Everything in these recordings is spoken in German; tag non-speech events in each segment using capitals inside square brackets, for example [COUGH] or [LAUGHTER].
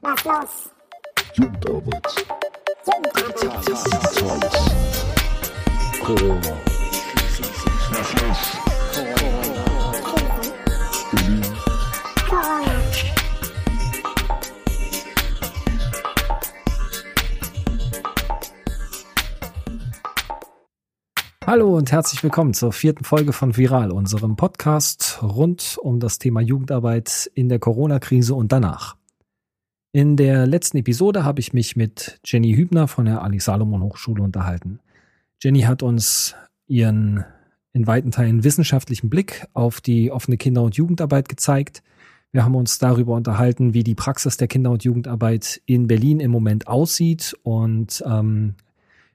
Was los? Jugendarbeit. Jugendarbeit. Corona. Berlin. Corona. Hallo und herzlich willkommen zur vierten Folge von Viral, unserem Podcast rund um das Thema Jugendarbeit in der Corona-Krise und danach. In der letzten Episode habe ich mich mit Jenny Hübner von der Ali Salomon Hochschule unterhalten. Jenny hat uns ihren in weiten Teilen wissenschaftlichen Blick auf die offene Kinder- und Jugendarbeit gezeigt. Wir haben uns darüber unterhalten, wie die Praxis der Kinder- und Jugendarbeit in Berlin im Moment aussieht und ähm,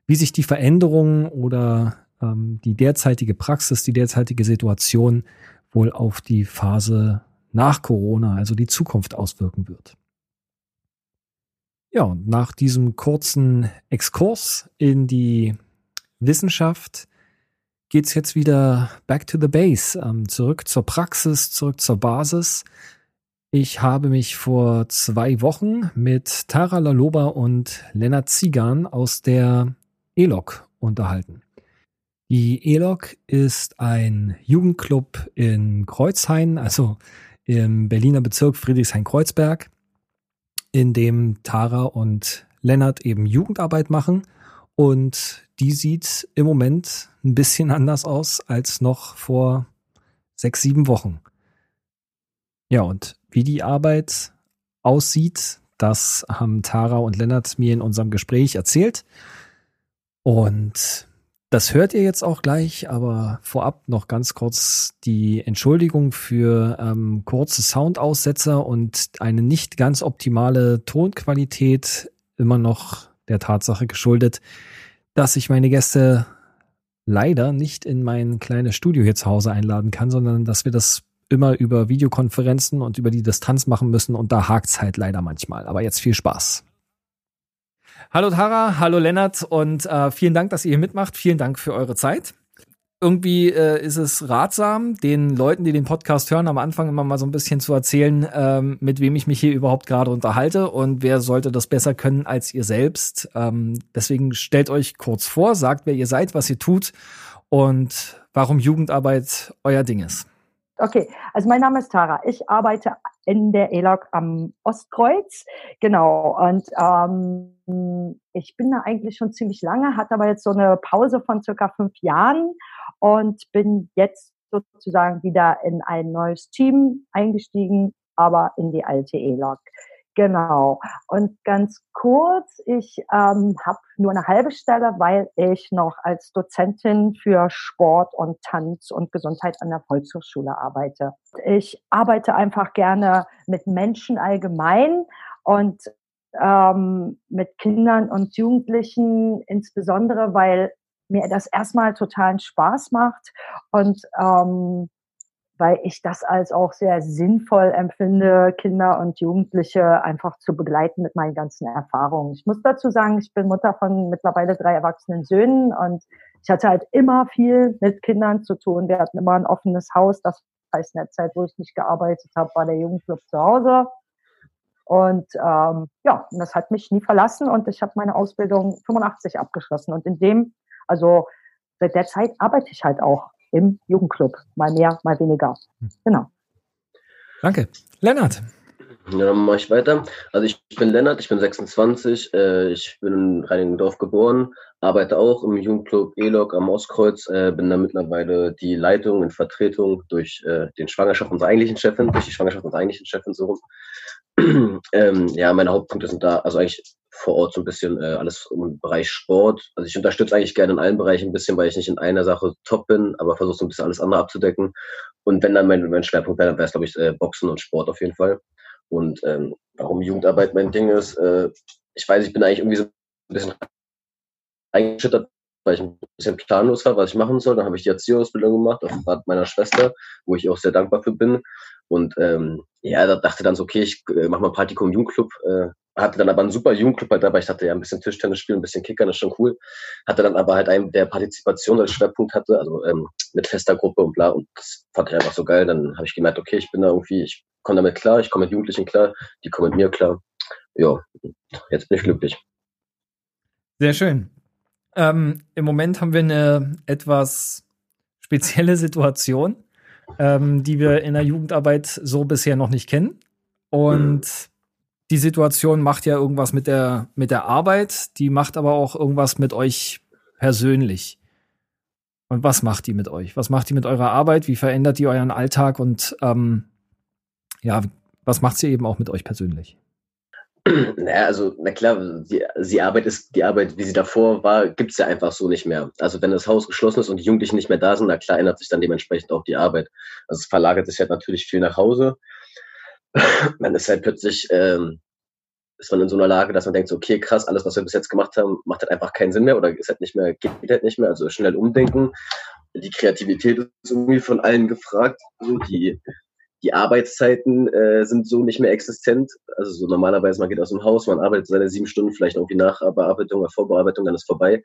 wie sich die Veränderungen oder ähm, die derzeitige Praxis, die derzeitige Situation wohl auf die Phase nach Corona, also die Zukunft auswirken wird. Ja, und nach diesem kurzen Exkurs in die Wissenschaft geht's jetzt wieder back to the base, ähm, zurück zur Praxis, zurück zur Basis. Ich habe mich vor zwei Wochen mit Tara Laloba und Lennart Ziegan aus der ELOC unterhalten. Die ELOC ist ein Jugendclub in Kreuzhain, also im Berliner Bezirk Friedrichshain-Kreuzberg, in dem Tara und Lennart eben Jugendarbeit machen. Und die sieht im Moment ein bisschen anders aus als noch vor sechs, sieben Wochen. Ja, und wie die Arbeit aussieht, das haben Tara und Lennart mir in unserem Gespräch erzählt. Und das hört ihr jetzt auch gleich, aber vorab noch ganz kurz die Entschuldigung für ähm, kurze Soundaussetzer und eine nicht ganz optimale Tonqualität, immer noch der Tatsache geschuldet, dass ich meine Gäste leider nicht in mein kleines Studio hier zu Hause einladen kann, sondern dass wir das immer über Videokonferenzen und über die Distanz machen müssen und da hakt's halt leider manchmal. Aber jetzt viel Spaß. Hallo Tara, hallo Lennart und äh, vielen Dank, dass ihr hier mitmacht. Vielen Dank für eure Zeit. Irgendwie äh, ist es ratsam, den Leuten, die den Podcast hören, am Anfang immer mal so ein bisschen zu erzählen, ähm, mit wem ich mich hier überhaupt gerade unterhalte und wer sollte das besser können als ihr selbst. Ähm, deswegen stellt euch kurz vor, sagt, wer ihr seid, was ihr tut und warum Jugendarbeit euer Ding ist. Okay, also mein Name ist Tara. Ich arbeite in der ELOC am Ostkreuz. Genau. Und ähm, ich bin da eigentlich schon ziemlich lange, hatte aber jetzt so eine Pause von circa fünf Jahren und bin jetzt sozusagen wieder in ein neues Team eingestiegen, aber in die alte ELOC. Genau. Und ganz kurz, ich ähm, habe nur eine halbe Stelle, weil ich noch als Dozentin für Sport und Tanz und Gesundheit an der Volkshochschule arbeite. Ich arbeite einfach gerne mit Menschen allgemein und ähm, mit Kindern und Jugendlichen insbesondere, weil mir das erstmal totalen Spaß macht und ähm, weil ich das als auch sehr sinnvoll empfinde, Kinder und Jugendliche einfach zu begleiten mit meinen ganzen Erfahrungen. Ich muss dazu sagen, ich bin Mutter von mittlerweile drei erwachsenen Söhnen und ich hatte halt immer viel mit Kindern zu tun. Wir hatten immer ein offenes Haus. Das heißt, in der Zeit, wo ich nicht gearbeitet habe, war der Jugendclub zu Hause. Und ähm, ja, das hat mich nie verlassen und ich habe meine Ausbildung 85 abgeschlossen. Und in dem, also seit der Zeit arbeite ich halt auch im Jugendclub. Mal mehr, mal weniger. Genau. Danke. Lennart. Ja, dann mache ich weiter. Also ich bin Lennart, ich bin 26, äh, ich bin in Reinigendorf geboren, arbeite auch im Jugendclub ELOC am Ostkreuz, äh, bin da mittlerweile die Leitung in Vertretung durch äh, den Schwangerschaft unserer eigentlichen Chefin, durch die Schwangerschaft unserer eigentlichen Chefin so rum. [CLEARS THROAT] ähm, ja, meine Hauptpunkte sind da, also eigentlich vor Ort so ein bisschen äh, alles im Bereich Sport. Also ich unterstütze eigentlich gerne in allen Bereichen ein bisschen, weil ich nicht in einer Sache top bin, aber versuche so ein bisschen alles andere abzudecken. Und wenn dann mein, mein Schwerpunkt wäre, dann wäre es, glaube ich, äh, Boxen und Sport auf jeden Fall. Und ähm, warum Jugendarbeit mein Ding ist, äh, ich weiß, ich bin eigentlich irgendwie so ein bisschen eingeschüttert, weil ich ein bisschen planlos war, was ich machen soll. Dann habe ich die Erzieherausbildung gemacht, auf Rat meiner Schwester, wo ich auch sehr dankbar für bin. Und ähm, ja, da dachte dann so, okay, ich äh, mache mal ein Praktikum im Jugendclub. Äh, hatte dann aber einen super Jugendclub halt dabei. Ich dachte ja, ein bisschen Tischtennis spielen, ein bisschen Kickern ist schon cool. Hatte dann aber halt einen, der Partizipation als Schwerpunkt hatte, also ähm, mit fester Gruppe und bla. Und das fand ich einfach so geil. Dann habe ich gemerkt, okay, ich bin da irgendwie, ich komme damit klar, ich komme mit Jugendlichen klar, die kommen mit mir klar. ja, jetzt bin ich glücklich. Sehr schön. Ähm, Im Moment haben wir eine etwas spezielle Situation, ähm, die wir in der Jugendarbeit so bisher noch nicht kennen. Und die Situation macht ja irgendwas mit der, mit der Arbeit, die macht aber auch irgendwas mit euch persönlich. Und was macht die mit euch? Was macht die mit eurer Arbeit? Wie verändert die euren Alltag? Und ähm, ja, was macht sie eben auch mit euch persönlich? [CLEARS THROAT] Naja, also, na klar, die, die Arbeit ist, die Arbeit, wie sie davor war, gibt's ja einfach so nicht mehr. Also wenn das Haus geschlossen ist und die Jugendlichen nicht mehr da sind, na klar ändert sich dann dementsprechend auch die Arbeit. Also es verlagert sich halt natürlich viel nach Hause. [LAUGHS] man ist halt plötzlich, ähm, ist man in so einer Lage, dass man denkt, so, okay, krass, alles, was wir bis jetzt gemacht haben, macht halt einfach keinen Sinn mehr oder ist halt nicht mehr, geht halt nicht mehr. Also schnell umdenken. Die Kreativität ist irgendwie von allen gefragt. Also die die Arbeitszeiten äh, sind so nicht mehr existent. Also so normalerweise, man geht aus dem Haus, man arbeitet seine sieben Stunden, vielleicht irgendwie nach Bearbeitung oder Vorbearbeitung, dann ist vorbei.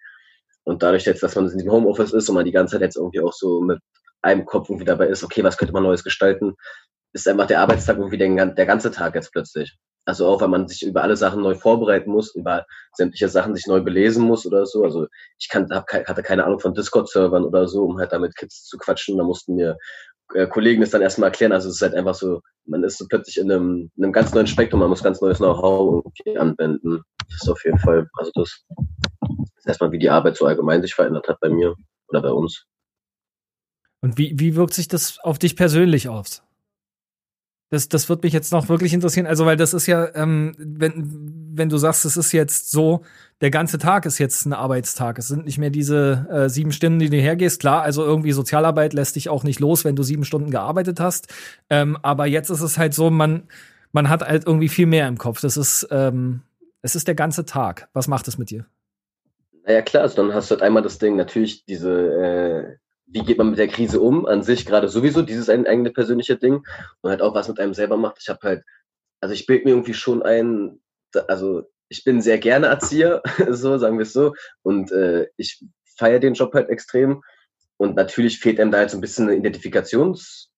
Und dadurch jetzt, dass man in dem Homeoffice ist und man die ganze Zeit jetzt irgendwie auch so mit einem Kopf irgendwie dabei ist, okay, was könnte man Neues gestalten, ist einfach der Arbeitstag irgendwie der, der ganze Tag jetzt plötzlich. Also auch, weil man sich über alle Sachen neu vorbereiten muss, über sämtliche Sachen sich neu belesen muss oder so. Also ich kann, hab, hatte keine Ahnung von Discord-Servern oder so, um halt damit Kids zu quatschen. Da mussten mir äh, Kollegen das dann erstmal erklären. Also es ist halt einfach so, man ist so plötzlich in einem, in einem ganz neuen Spektrum, man muss ganz neues Know-how irgendwie anwenden. Das ist auf jeden Fall, also das ist erstmal, wie die Arbeit so allgemein sich verändert hat bei mir oder bei uns. Und wie, wie wirkt sich das auf dich persönlich aus? Das, das wird mich jetzt noch wirklich interessieren. Also, weil das ist ja, ähm, wenn, wenn du sagst, es ist jetzt so, der ganze Tag ist jetzt ein Arbeitstag. Es sind nicht mehr diese äh, sieben Stunden, die du hergehst. Klar, also irgendwie Sozialarbeit lässt dich auch nicht los, wenn du sieben Stunden gearbeitet hast. Ähm, aber jetzt ist es halt so, man, man hat halt irgendwie viel mehr im Kopf. Das ist, ähm, es ist der ganze Tag. Was macht es mit dir? Naja, klar, also dann hast du halt einmal das Ding, natürlich diese, äh, wie geht man mit der Krise um, an sich gerade sowieso, dieses ein eigene persönliche Ding. Und halt auch was mit einem selber macht. Ich habe halt, also ich bilde mir irgendwie schon ein, also ich bin sehr gerne Erzieher, [LAUGHS] so sagen wir es so, und äh, ich feiere den Job halt extrem. Und natürlich fehlt einem da halt so ein bisschen eine Identifikations-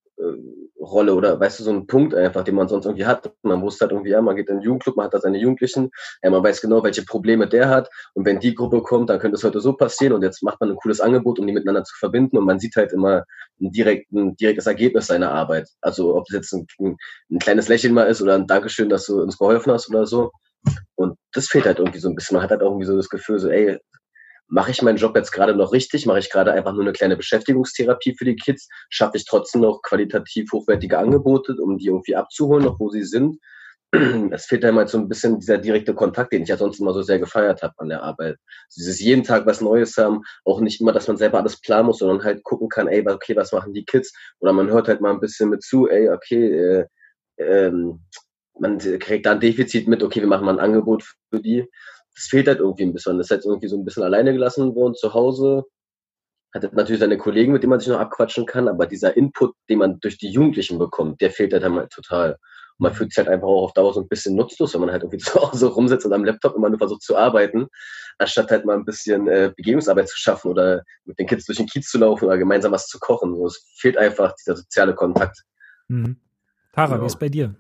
Rolle oder weißt du, so ein Punkt einfach, den man sonst irgendwie hat. Man wusste halt irgendwie, ja, man geht in den Jugendclub, man hat da seine Jugendlichen, ja, man weiß genau, welche Probleme der hat und wenn die Gruppe kommt, dann könnte es heute so passieren und jetzt macht man ein cooles Angebot, um die miteinander zu verbinden und man sieht halt immer ein, direkt, ein direktes Ergebnis seiner Arbeit. Also ob es jetzt ein, ein kleines Lächeln mal ist oder ein Dankeschön, dass du uns geholfen hast oder so. Und das fehlt halt irgendwie so ein bisschen. Man hat halt auch irgendwie so das Gefühl, so, ey, mache ich meinen Job jetzt gerade noch richtig? Mache ich gerade einfach nur eine kleine Beschäftigungstherapie für die Kids? Schaffe ich trotzdem noch qualitativ hochwertige Angebote, um die irgendwie abzuholen, noch wo sie sind? [CLEARS THROAT] Es fehlt einem halt so ein bisschen dieser direkte Kontakt, den ich ja sonst immer so sehr gefeiert habe an der Arbeit. Dieses jeden Tag was Neues haben, auch nicht immer, dass man selber alles planen muss, sondern halt gucken kann, ey, okay, was machen die Kids? Oder man hört halt mal ein bisschen mit zu, ey, okay, äh, ähm, man kriegt da ein Defizit mit, okay, wir machen mal ein Angebot für die das fehlt halt irgendwie ein bisschen. Das ist halt irgendwie so ein bisschen alleine gelassen worden zu Hause. Hat natürlich seine Kollegen, mit denen man sich noch abquatschen kann, aber dieser Input, den man durch die Jugendlichen bekommt, der fehlt halt, halt total. Und man fühlt sich halt einfach auch auf Dauer so ein bisschen nutzlos, wenn man halt irgendwie [LAUGHS] zu Hause rumsitzt und am Laptop immer nur versucht zu arbeiten, anstatt halt mal ein bisschen äh, Begebungsarbeit zu schaffen oder mit den Kids durch den Kiez zu laufen oder gemeinsam was zu kochen. So, es fehlt einfach dieser soziale Kontakt. Mhm. Tara, genau. wie ist bei dir?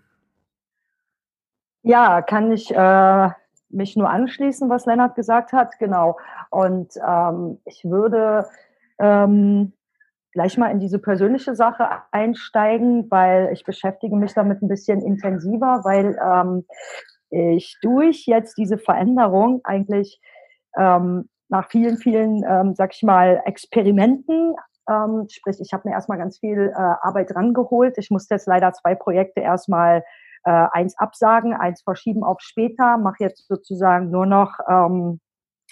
Ja, kann ich äh, mich nur anschließen, was Lennart gesagt hat. Genau. Und ähm, ich würde ähm, gleich mal in diese persönliche Sache einsteigen, weil ich beschäftige mich damit ein bisschen intensiver, weil ähm, ich durch jetzt diese Veränderung eigentlich ähm, nach vielen, vielen, ähm, sag ich mal, Experimenten, ähm, sprich, ich habe mir erstmal ganz viel äh, Arbeit rangeholt. Ich musste jetzt leider zwei Projekte erstmal äh, eins absagen, eins verschieben auf später, mache jetzt sozusagen nur noch, ähm,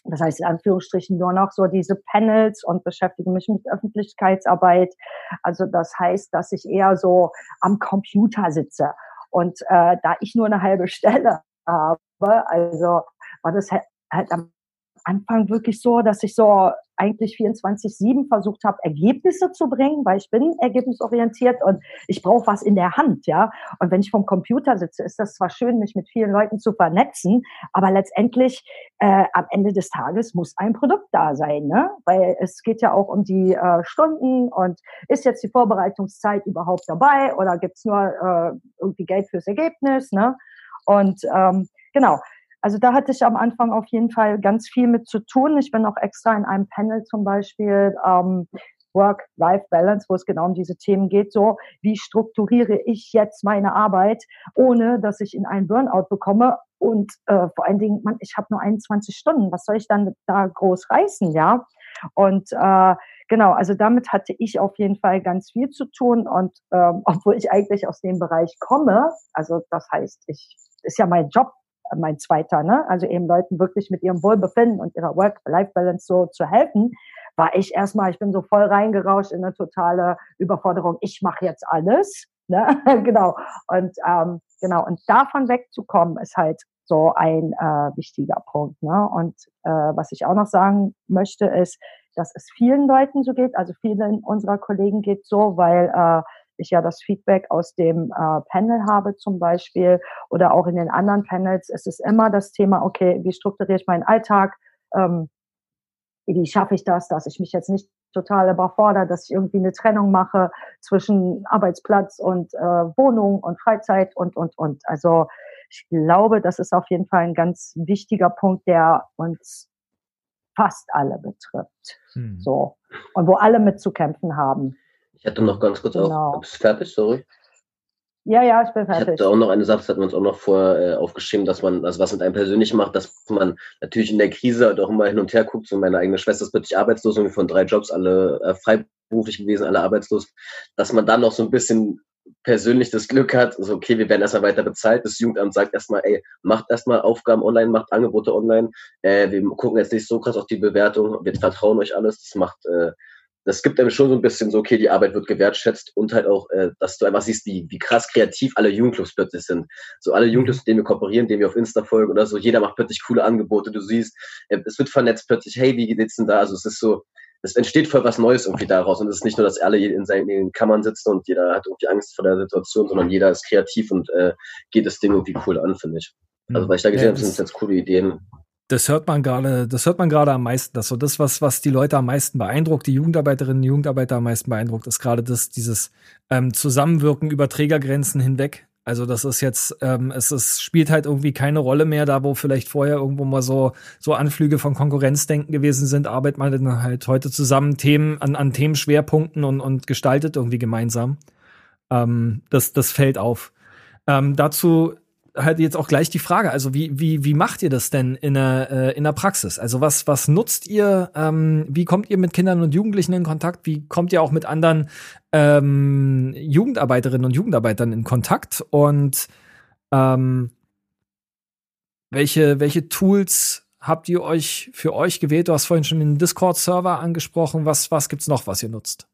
das heißt in Anführungsstrichen nur noch so diese Panels und beschäftige mich mit Öffentlichkeitsarbeit. Also das heißt, dass ich eher so am Computer sitze. Und äh, da ich nur eine halbe [LAUGHS] Stelle habe, also war das halt, halt am Anfang wirklich so, dass ich so eigentlich 24-7 versucht habe, Ergebnisse zu bringen, weil ich bin ergebnisorientiert und ich brauche was in der Hand, ja. Und wenn ich vom Computer sitze, ist das zwar schön, mich mit vielen Leuten zu vernetzen, aber letztendlich äh, am Ende des Tages muss ein Produkt da sein, ne? Weil es geht ja auch um die äh, Stunden und ist jetzt die Vorbereitungszeit überhaupt dabei oder gibt's nur äh, irgendwie Geld fürs Ergebnis, ne? Und ähm, genau. Also da hatte ich am Anfang auf jeden Fall ganz viel mit zu tun. Ich bin auch extra in einem Panel zum Beispiel ähm, Work-Life-Balance, wo es genau um diese Themen geht. So, wie strukturiere ich jetzt meine Arbeit, ohne dass ich in einen Burnout bekomme? Und äh, vor allen Dingen, man, ich habe nur 21 Stunden. Was soll ich dann da groß reißen, ja? Und äh, genau, also damit hatte ich auf jeden Fall ganz viel zu tun. Und ähm, [LAUGHS] obwohl ich eigentlich aus dem Bereich komme, also das heißt, ich ist ja mein Job, mein zweiter, ne? Also eben Leuten wirklich mit ihrem Wohlbefinden und ihrer Work-Life-Balance so zu helfen, war ich erstmal, ich bin so voll reingerauscht in eine totale Überforderung. Ich mache jetzt alles, ne? [LAUGHS] genau. Und ähm, genau und davon wegzukommen ist halt so ein äh, wichtiger Punkt. Ne? Und äh, was ich auch noch sagen möchte ist, dass es vielen Leuten so geht, also vielen unserer Kollegen geht so, weil äh, ich ja das Feedback aus dem äh, Panel habe zum Beispiel oder auch in den anderen Panels, es ist immer das Thema, okay, wie strukturiere ich meinen Alltag, ähm, wie schaffe ich das, dass ich mich jetzt nicht total überfordere, dass ich irgendwie eine Trennung mache zwischen Arbeitsplatz und äh, Wohnung und Freizeit und, und, und. Also ich glaube, das ist auf jeden Fall ein ganz wichtiger Punkt, der uns fast alle betrifft. Hm. So. Und wo alle mitzukämpfen haben. Ich hatte noch ganz kurz genau. auch. Bist du fertig? Sorry. Ja, ja, ich bin fertig. Ich hatte auch noch eine Sache, das hatten wir uns auch noch vor äh, aufgeschrieben, dass man, also was mit einem persönlich macht, dass man natürlich in der Krise halt auch immer hin und her guckt. So meine eigene Schwester ist plötzlich arbeitslos, irgendwie von drei Jobs, alle äh, freiberuflich gewesen, alle arbeitslos, dass man dann noch so ein bisschen persönlich das Glück hat, so okay, wir werden erstmal weiter bezahlt. Das Jugendamt sagt erstmal, ey, macht erstmal Aufgaben online, macht Angebote online. Äh, wir gucken jetzt nicht so krass auf die Bewertung, wir vertrauen euch alles. Das macht äh, das gibt einem schon so ein bisschen so, okay, die Arbeit wird gewertschätzt und halt auch, äh, dass du einfach siehst, wie, wie krass kreativ alle Jugendclubs plötzlich sind. So alle Jugendclubs, mit denen wir kooperieren, denen wir auf Insta folgen oder so, jeder macht plötzlich coole Angebote. Du siehst, äh, es wird vernetzt plötzlich, hey, wie geht's denn da? Also es ist so, es entsteht voll was Neues irgendwie daraus. Und es ist nicht nur, dass alle in seinen in Kammern sitzen und jeder hat irgendwie Angst vor der Situation, sondern jeder ist kreativ und äh, geht das Ding irgendwie cool an, finde ich. Also, mhm. weil ich da gesehen ja, habe, sind jetzt coole Ideen. Das hört man gerade, das hört man gerade am meisten. Das so das, was, was die Leute am meisten beeindruckt, die Jugendarbeiterinnen und Jugendarbeiter am meisten beeindruckt, ist gerade das, dieses ähm, Zusammenwirken über Trägergrenzen hinweg. Also das ist jetzt, ähm, es ist, spielt halt irgendwie keine Rolle mehr, da wo vielleicht vorher irgendwo mal so, so Anflüge von Konkurrenzdenken gewesen sind, arbeitet man dann halt heute zusammen Themen an, an Themenschwerpunkten und, und gestaltet irgendwie gemeinsam. Ähm, das, das fällt auf. Ähm, dazu halt jetzt auch gleich die Frage, also wie, wie, wie macht ihr das denn in der, äh, in der Praxis? Also was, was nutzt ihr, ähm, wie kommt ihr mit Kindern und Jugendlichen in Kontakt? Wie kommt ihr auch mit anderen ähm, Jugendarbeiterinnen und Jugendarbeitern in Kontakt? Und ähm, welche, welche Tools habt ihr euch für euch gewählt? Du hast vorhin schon den Discord-Server angesprochen. Was, was gibt's noch, was ihr nutzt?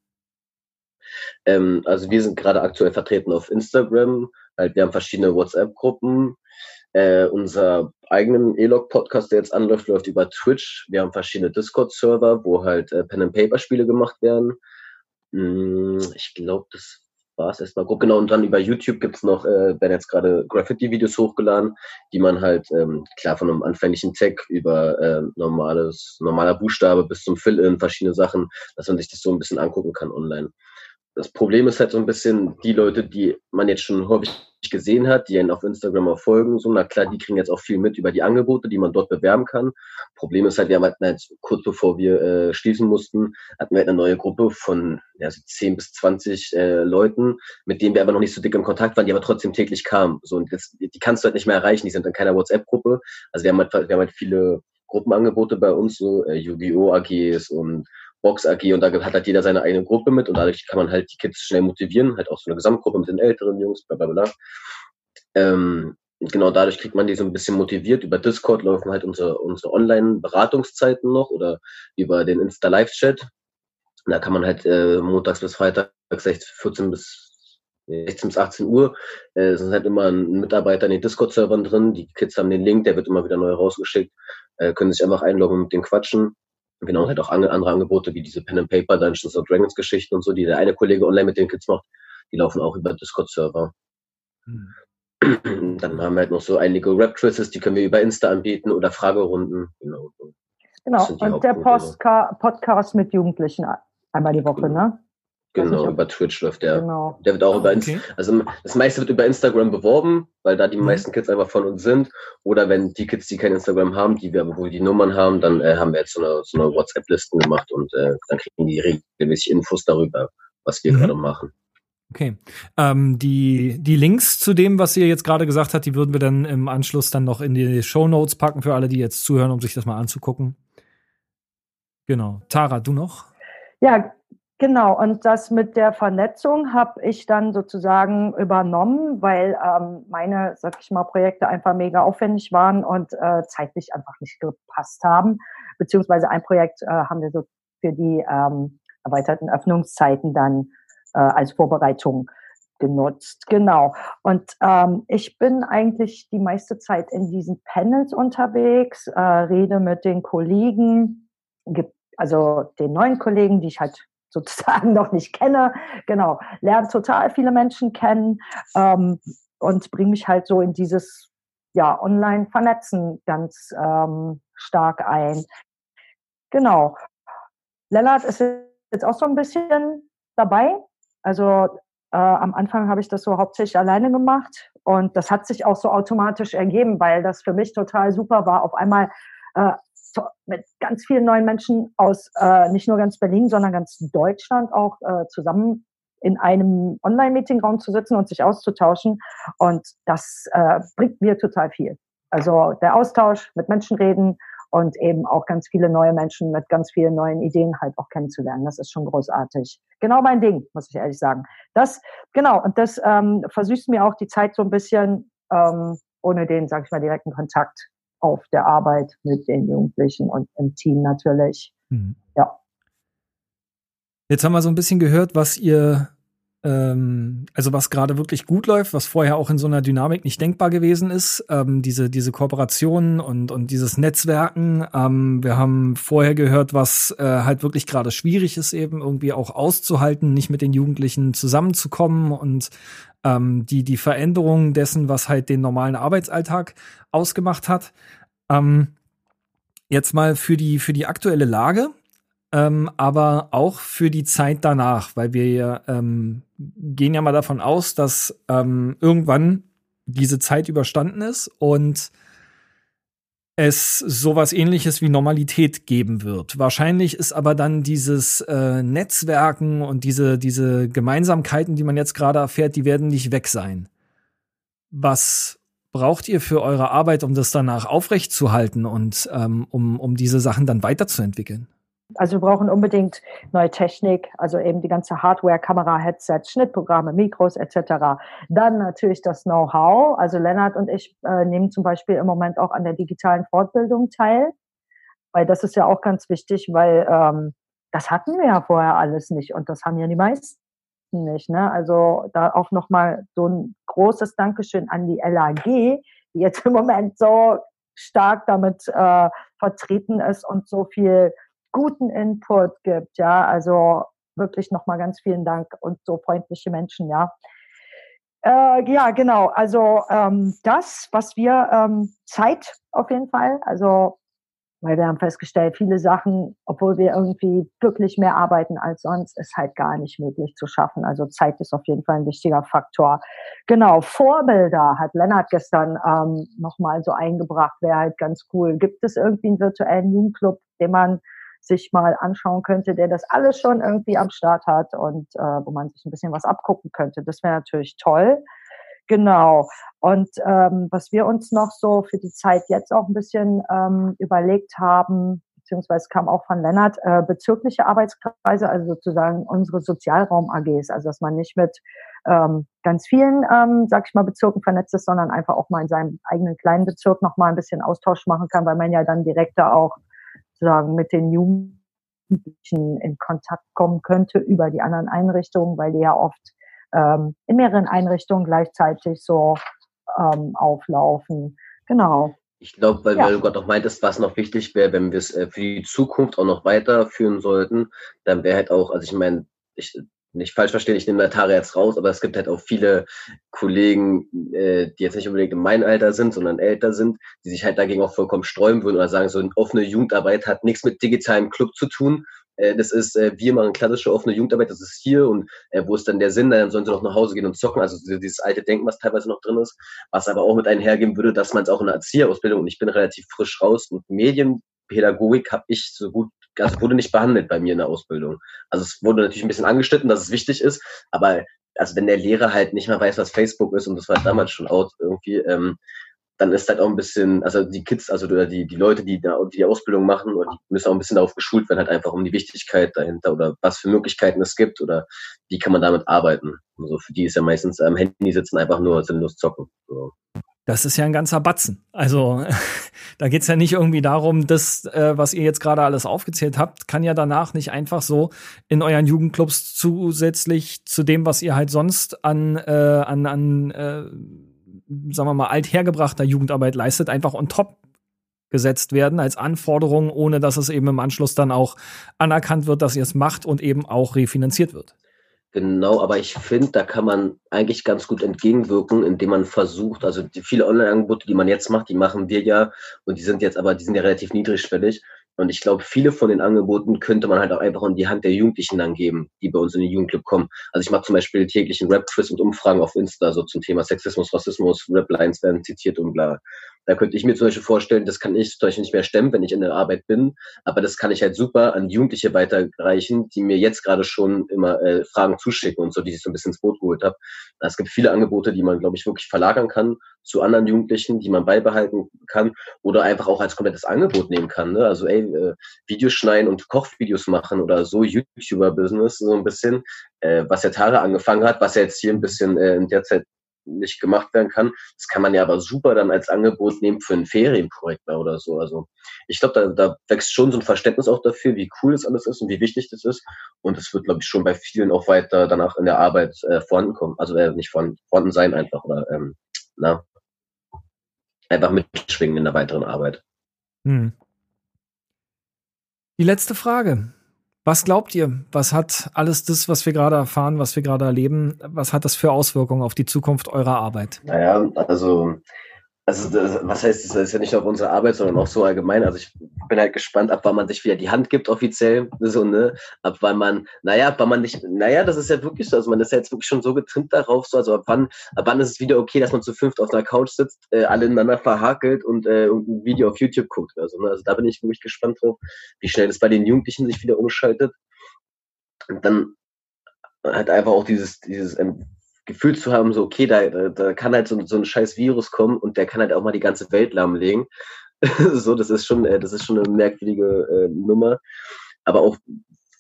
Ähm, also wir sind gerade aktuell vertreten auf Instagram. Halt, wir haben verschiedene WhatsApp-Gruppen. Äh, unser eigenen E-Log-Podcast, der jetzt anläuft, läuft über Twitch. Wir haben verschiedene Discord-Server, wo halt äh, Pen-and-Paper-Spiele gemacht werden. Hm, ich glaube, das war es erstmal grob. Genau, und dann über YouTube gibt's noch, äh, werden jetzt gerade Graffiti-Videos hochgeladen, die man halt, ähm, klar, von einem anfänglichen Tag über äh, normales, normaler Buchstabe bis zum Fill-In, verschiedene Sachen, dass man sich das so ein bisschen angucken kann online das Problem ist halt so ein bisschen die Leute, die man jetzt schon häufig gesehen hat, die einen auf Instagram auch folgen, so, na klar, die kriegen jetzt auch viel mit über die Angebote, die man dort bewerben kann. Problem ist halt, wir halt, halt kurz bevor wir äh, schließen mussten, hatten wir halt eine neue Gruppe von ja, so 10 bis 20 äh, Leuten, mit denen wir aber noch nicht so dick im Kontakt waren, die aber trotzdem täglich kamen. So, und jetzt, die kannst du halt nicht mehr erreichen, die sind in keiner WhatsApp-Gruppe. Also wir haben halt, wir haben halt viele Gruppenangebote bei uns, so äh, Yu-Gi-Oh! AGs und Box AG und da hat halt jeder seine eigene Gruppe mit und dadurch kann man halt die Kids schnell motivieren, halt auch so eine Gesamtgruppe mit den älteren Jungs, bla bla bla. Ähm, genau dadurch kriegt man die so ein bisschen motiviert. Über Discord laufen halt unsere, unsere Online-Beratungszeiten noch oder über den Insta-Live-Chat. Da kann man halt äh, montags bis Freitag 14 bis 16 bis 18 Uhr äh, sind halt immer ein Mitarbeiter in den Discord-Servern drin. Die Kids haben den Link, der wird immer wieder neu rausgeschickt, äh, können sich einfach einloggen und mit dem quatschen. Genau, halt auch andere Angebote wie diese Pen and Paper Dungeons of Dragons Geschichten und so, die der eine Kollege online mit den Kids macht, die laufen auch über Discord-Server. Hm. [CLEARS THROAT] Dann haben wir halt noch so einige Rap-Twists, die können wir über Insta anbieten oder Fragerunden. Genau, genau. und der Postka Podcast mit Jugendlichen einmal die Woche, genau. ne? Genau, nicht, über Twitch läuft der. Genau. Der wird auch über Inst Okay. also das meiste wird über Instagram beworben, weil da die Mhm. meisten Kids einfach von uns sind. Oder wenn die Kids, die kein Instagram haben, die wir aber wohl die Nummern haben, dann äh, haben wir jetzt so eine, so eine WhatsApp-Listen gemacht und äh, dann kriegen die regelmäßig Infos darüber, was wir Mhm. gerade machen. Okay. Ähm, die, die Links zu dem, was ihr jetzt gerade gesagt habt, die würden wir dann im Anschluss dann noch in die Show Notes packen für alle, die jetzt zuhören, um sich das mal anzugucken. Genau. Tara, du noch? Ja, genau. Und das mit der Vernetzung habe ich dann sozusagen übernommen, weil ähm, meine, sag ich mal, Projekte einfach mega aufwendig waren und äh, zeitlich einfach nicht gepasst haben. Beziehungsweise ein Projekt äh, haben wir so für die ähm, erweiterten Öffnungszeiten dann äh, als Vorbereitung genutzt. Genau. Und ähm, ich bin eigentlich die meiste Zeit in diesen Panels unterwegs, äh, rede mit den Kollegen, also den neuen Kollegen, die ich halt sozusagen [LAUGHS] noch nicht kenne, genau, lerne total viele Menschen kennen ähm, und bringe mich halt so in dieses ja Online-Vernetzen ganz ähm, stark ein. Genau. Lennart ist jetzt auch so ein bisschen dabei. Also äh, am Anfang habe ich das so hauptsächlich alleine gemacht und das hat sich auch so automatisch ergeben, weil das für mich total super war, auf einmal äh, mit ganz vielen neuen Menschen aus äh, nicht nur ganz Berlin, sondern ganz Deutschland auch äh, zusammen in einem Online-Meeting-Raum zu sitzen und sich auszutauschen. Und das äh, bringt mir total viel. Also der Austausch, mit Menschen reden und eben auch ganz viele neue Menschen mit ganz vielen neuen Ideen halt auch kennenzulernen. Das ist schon großartig. Genau mein Ding, muss ich ehrlich sagen. Das, genau, und das ähm, versüßt mir auch die Zeit so ein bisschen, ähm, ohne den, sag ich mal, direkten Kontakt auf der Arbeit mit den Jugendlichen und im Team natürlich. Mhm. Ja. Jetzt haben wir so ein bisschen gehört, was ihr, ähm, also was gerade wirklich gut läuft, was vorher auch in so einer Dynamik nicht denkbar gewesen ist. Ähm, diese, diese Kooperationen und, und dieses Netzwerken. Ähm, wir haben vorher gehört, was äh, halt wirklich gerade schwierig ist, eben irgendwie auch auszuhalten, nicht mit den Jugendlichen zusammenzukommen und ähm, die, die Veränderung dessen, was halt den normalen Arbeitsalltag ausgemacht hat. Ähm, jetzt mal für die, für die aktuelle Lage ähm, aber auch für die Zeit danach, weil wir ähm, gehen ja mal davon aus, dass ähm, irgendwann diese Zeit überstanden ist und es sowas ähnliches wie Normalität geben wird. Wahrscheinlich ist aber dann dieses äh, Netzwerken und diese, diese Gemeinsamkeiten, die man jetzt gerade erfährt, die werden nicht weg sein. Was braucht ihr für eure Arbeit, um das danach aufrechtzuhalten und ähm, um, um diese Sachen dann weiterzuentwickeln? Also wir brauchen unbedingt neue Technik, also eben die ganze Hardware, Kamera, Headsets, Schnittprogramme, Mikros etc. Dann natürlich das Know-how. Also Lennart und ich äh, nehmen zum Beispiel im Moment auch an der digitalen Fortbildung teil, weil das ist ja auch ganz wichtig, weil ähm, das hatten wir ja vorher alles nicht und das haben ja die meisten nicht. Ne? Also da auch nochmal so ein großes Dankeschön an die LAG, die jetzt im Moment so stark damit äh, vertreten ist und so viel guten Input gibt, ja, also wirklich nochmal ganz vielen Dank und so freundliche Menschen, ja. Äh, ja, genau, also ähm, das, was wir, ähm, Zeit auf jeden Fall, also weil wir haben festgestellt, viele Sachen, obwohl wir irgendwie wirklich mehr arbeiten als sonst, ist halt gar nicht möglich zu schaffen. Also Zeit ist auf jeden Fall ein wichtiger Faktor. Genau, Vorbilder hat Lennart gestern ähm, nochmal so eingebracht, wäre halt ganz cool. Gibt es irgendwie einen virtuellen Jugendclub, den man sich mal anschauen könnte, der das alles schon irgendwie am Start hat und äh, wo man sich ein bisschen was abgucken könnte. Das wäre natürlich toll. Genau. Und ähm, was wir uns noch so für die Zeit jetzt auch ein bisschen ähm, überlegt haben, beziehungsweise kam auch von Lennart, äh, bezirkliche Arbeitskreise, also sozusagen unsere Sozialraum-AGs, also dass man nicht mit ähm, ganz vielen, ähm, sag ich mal, Bezirken vernetzt ist, sondern einfach auch mal in seinem eigenen kleinen Bezirk noch mal ein bisschen Austausch machen kann, weil man ja dann direkter auch sozusagen mit den Jugendlichen in Kontakt kommen könnte über die anderen Einrichtungen, weil die ja oft ähm, in mehreren Einrichtungen gleichzeitig so ähm, auflaufen. Genau. Ich glaube, weil, Ja. weil du gerade auch meintest, was noch wichtig wäre, wenn wir es äh, für die Zukunft auch noch weiterführen sollten, dann wäre halt auch, also ich meine, ich nicht falsch verstehen, ich nehme Natara jetzt raus, aber es gibt halt auch viele Kollegen, äh, die jetzt nicht unbedingt in meinem Alter sind, sondern älter sind, die sich halt dagegen auch vollkommen sträuben würden oder sagen, so eine offene Jugendarbeit hat nichts mit digitalem Club zu tun. Äh, das ist, äh, wir machen klassische offene Jugendarbeit, das ist hier und äh, wo ist dann der Sinn, dann sollen sie doch nach Hause gehen und zocken, also dieses alte Denken, was teilweise noch drin ist, was aber auch mit einhergehen würde, dass man es auch in der Erzieherausbildung, und ich bin relativ frisch raus, mit Medienpädagogik habe ich so gut also wurde nicht behandelt bei mir in der Ausbildung. Also es wurde natürlich ein bisschen angeschnitten, dass es wichtig ist, aber also wenn der Lehrer halt nicht mehr weiß, was Facebook ist und das war damals schon out irgendwie, ähm, dann ist halt auch ein bisschen, also die Kids, also die, die Leute, die da die Ausbildung machen, die müssen auch ein bisschen darauf geschult werden, halt einfach um die Wichtigkeit dahinter oder was für Möglichkeiten es gibt oder wie kann man damit arbeiten. Also für die ist ja meistens am Handy sitzen einfach nur sinnlos zocken. So. Das ist ja ein ganzer Batzen. Also [LAUGHS] da geht's ja nicht irgendwie darum, das, äh, was ihr jetzt gerade alles aufgezählt habt, kann ja danach nicht einfach so in euren Jugendclubs zusätzlich zu dem, was ihr halt sonst an, äh, an, an äh, sagen wir mal, althergebrachter Jugendarbeit leistet, einfach on top gesetzt werden als Anforderung, ohne dass es eben im Anschluss dann auch anerkannt wird, dass ihr es macht und eben auch refinanziert wird. Genau, aber ich finde, da kann man eigentlich ganz gut entgegenwirken, indem man versucht, also die viele Online-Angebote, die man jetzt macht, die machen wir ja und die sind jetzt aber, die sind ja relativ niedrigschwellig. Und ich glaube, viele von den Angeboten könnte man halt auch einfach in die Hand der Jugendlichen dann geben, die bei uns in den Jugendclub kommen. Also ich mache zum Beispiel täglichen Rap-Quiz und Umfragen auf Insta, so zum Thema Sexismus, Rassismus, Rap-Lines werden zitiert und bla. Da könnte ich mir zum Beispiel vorstellen, das kann ich zum Beispiel nicht mehr stemmen, wenn ich in der Arbeit bin, aber das kann ich halt super an Jugendliche weiterreichen, die mir jetzt gerade schon immer äh, Fragen zuschicken und so, die ich so ein bisschen ins Boot geholt habe. Es gibt viele Angebote, die man, glaube ich, wirklich verlagern kann zu anderen Jugendlichen, die man beibehalten kann oder einfach auch als komplettes Angebot nehmen kann. Ne? Also ey, äh, Videos schneiden und Kochvideos machen oder so YouTuber-Business so ein bisschen, äh, was ja Tara angefangen hat, was ja jetzt hier ein bisschen äh, in der Zeit nicht gemacht werden kann. Das kann man ja aber super dann als Angebot nehmen für ein Ferienprojekt oder so. Also ich glaube, da, da wächst schon so ein Verständnis auch dafür, wie cool das alles ist und wie wichtig das ist. Und es wird, glaube ich, schon bei vielen auch weiter danach in der Arbeit äh, vorhanden kommen. Also äh, nicht vorhanden, vorhanden sein einfach oder ähm, na, einfach mitschwingen in der weiteren Arbeit. Hm. Die letzte Frage. Was glaubt ihr? Was hat alles das, was wir gerade erfahren, was wir gerade erleben, was hat das für Auswirkungen auf die Zukunft eurer Arbeit? Naja, also also was heißt, das ist ja nicht nur auf unsere Arbeit, sondern auch so allgemein. Also ich bin halt gespannt, ab wann man sich wieder die Hand gibt offiziell, so ne, ab wann man, naja, ab wann man nicht, naja, das ist ja wirklich so, also man ist ja jetzt wirklich schon so getrimmt darauf, so also ab wann, ab wann ist es wieder okay, dass man zu fünft auf einer Couch sitzt, äh, alle ineinander verhakelt und äh, ein Video auf YouTube guckt, also ne, also da bin ich wirklich gespannt drauf, wie schnell das bei den Jugendlichen sich wieder umschaltet. Und dann hat einfach auch dieses dieses ähm, Gefühl zu haben, so, okay, da, da, kann halt so, so ein scheiß Virus kommen und der kann halt auch mal die ganze Welt lahmlegen. [LAUGHS] so, das ist schon, äh, das ist schon eine merkwürdige äh, Nummer. Aber auch,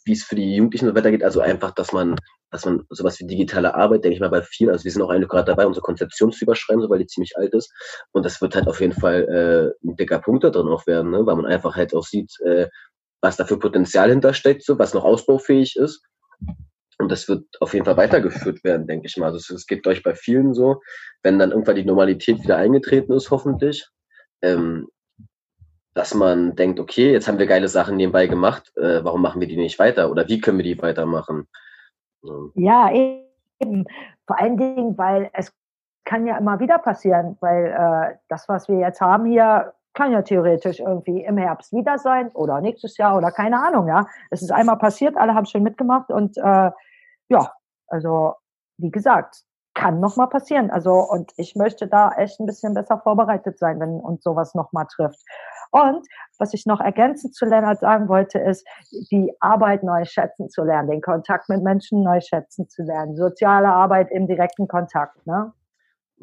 wie es für die Jugendlichen weitergeht, also einfach, dass man, dass man sowas wie digitale Arbeit, denke ich mal, bei vielen, also wir sind auch eigentlich gerade dabei, unsere Konzeption zu überschreiben, so, weil die ziemlich alt ist. Und das wird halt auf jeden Fall äh, ein dicker Punkt da drin auch werden, ne? weil man einfach halt auch sieht, äh, was da für Potenzial hintersteckt, so, was noch ausbaufähig ist. Und das wird auf jeden Fall weitergeführt werden, denke ich mal. Also es geht euch bei vielen so, wenn dann irgendwann die Normalität wieder eingetreten ist, hoffentlich, ähm, dass man denkt, okay, jetzt haben wir geile Sachen nebenbei gemacht, äh, warum machen wir die nicht weiter? Oder wie können wir die weitermachen? Ja, eben. Vor allen Dingen, weil es kann ja immer wieder passieren, weil äh, das, was wir jetzt haben hier, kann ja theoretisch irgendwie im Herbst wieder sein oder nächstes Jahr oder keine Ahnung, ja. Es ist einmal passiert, alle haben schön mitgemacht und äh, ja, also wie gesagt, kann noch mal passieren. Also und ich möchte da echt ein bisschen besser vorbereitet sein, wenn uns sowas noch mal trifft. Und was ich noch ergänzend zu Lennart sagen wollte, ist, die Arbeit neu schätzen zu lernen, den Kontakt mit Menschen neu schätzen zu lernen, soziale Arbeit im direkten Kontakt. Ne?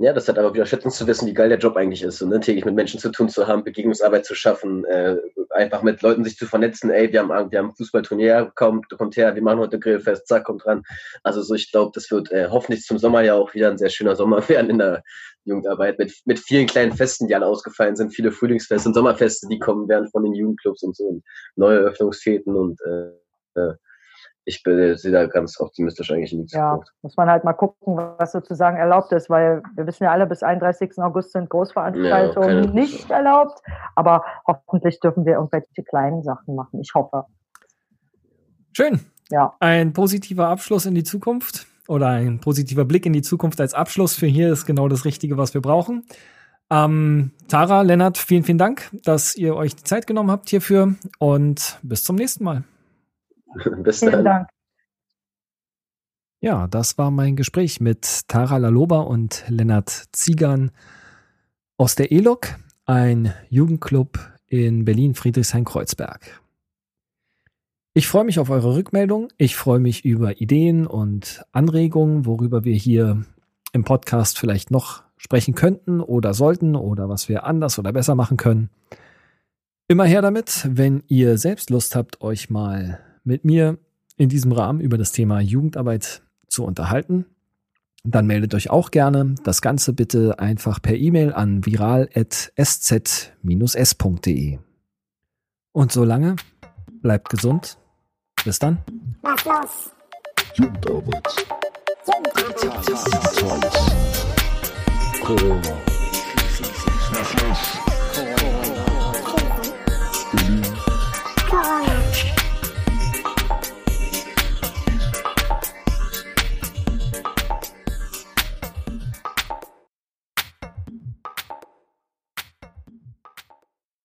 Ja, das hat aber wieder schätzen zu wissen, wie geil der Job eigentlich ist, und ne? täglich mit Menschen zu tun zu haben, Begegnungsarbeit zu schaffen, äh, einfach mit Leuten sich zu vernetzen, ey, wir haben, wir haben Fußballturnier, kommt, kommt her, wir machen heute Grillfest, zack, kommt dran. Also so, ich glaube, das wird äh, hoffentlich zum Sommer ja auch wieder ein sehr schöner Sommer [LAUGHS] werden in der Jugendarbeit, mit, mit vielen kleinen Festen, die alle ausgefallen sind, viele Frühlingsfeste und Sommerfeste, die kommen werden von den Jugendclubs und so, und neue Eröffnungsfäden und äh, äh, ich bin, sehe da ganz optimistisch eigentlich in die Zukunft. Ja, muss man halt mal gucken, was sozusagen erlaubt ist, weil wir wissen ja alle, bis 31. August sind Großveranstaltungen ja, nicht erlaubt, aber hoffentlich dürfen wir irgendwelche kleinen Sachen machen. Ich hoffe. Schön. Ja. Ein positiver Abschluss in die Zukunft oder ein positiver Blick in die Zukunft als Abschluss für hier ist genau das Richtige, was wir brauchen. Ähm, Tara, Lennart, vielen, vielen Dank, dass ihr euch die Zeit genommen habt hierfür und bis zum nächsten Mal. [LAUGHS] Bis Vielen dann. Dank. Ja, das war mein Gespräch mit Tara Laloba und Lennart Ziegern aus der ELOC, ein Jugendclub in Berlin-Friedrichshain-Kreuzberg. Ich freue mich auf eure Rückmeldung. Ich freue mich über Ideen und Anregungen, worüber wir hier im Podcast vielleicht noch sprechen könnten oder sollten oder was wir anders oder besser machen können. Immer her damit, wenn ihr selbst Lust habt, euch mal mit mir in diesem Rahmen über das Thema Jugendarbeit zu unterhalten, dann meldet euch auch gerne. Das Ganze bitte einfach per E-Mail an viral.sz-s.de. Und solange bleibt gesund. Bis dann. Was los? Jugendarbeit. Jugendarbeit. Corona.